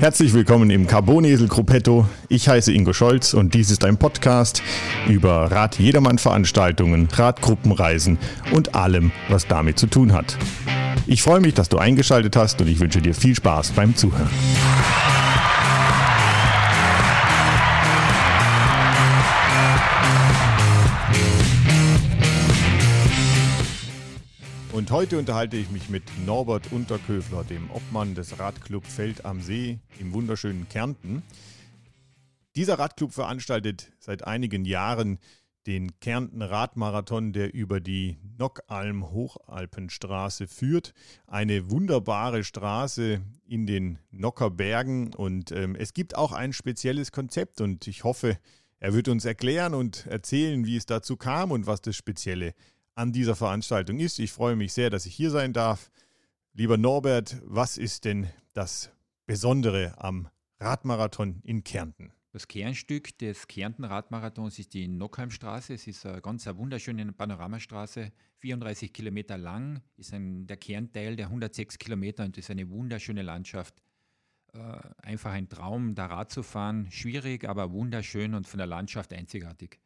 Herzlich willkommen im Carbonesel Gruppetto. Ich heiße Ingo Scholz und dies ist ein Podcast über Rad-Jedermann-Veranstaltungen, Radgruppenreisen und allem, was damit zu tun hat. Ich freue mich, dass du eingeschaltet hast und ich wünsche dir viel Spaß beim Zuhören. Und heute unterhalte ich mich mit Norbert Unterköfler, dem Obmann des Radclub Feld am See im wunderschönen Kärnten. Dieser Radclub veranstaltet seit einigen Jahren den Kärnten Radmarathon, der über die Nockalm Hochalpenstraße führt. Eine wunderbare Straße in den Nockerbergen und ähm, es gibt auch ein spezielles Konzept und ich hoffe, er wird uns erklären und erzählen, wie es dazu kam und was das Spezielle ist an dieser Veranstaltung ist. Ich freue mich sehr, dass ich hier sein darf. Lieber Norbert, was ist denn das Besondere am Radmarathon in Kärnten? Das Kernstück des Kärnten-Radmarathons ist die Nockheimstraße. Es ist eine ganz wunderschöne Panoramastraße, 34 Kilometer lang, ist ein, der Kernteil der 106 Kilometer und ist eine wunderschöne Landschaft. Äh, einfach ein Traum, da Rad zu fahren. Schwierig, aber wunderschön und von der Landschaft einzigartig.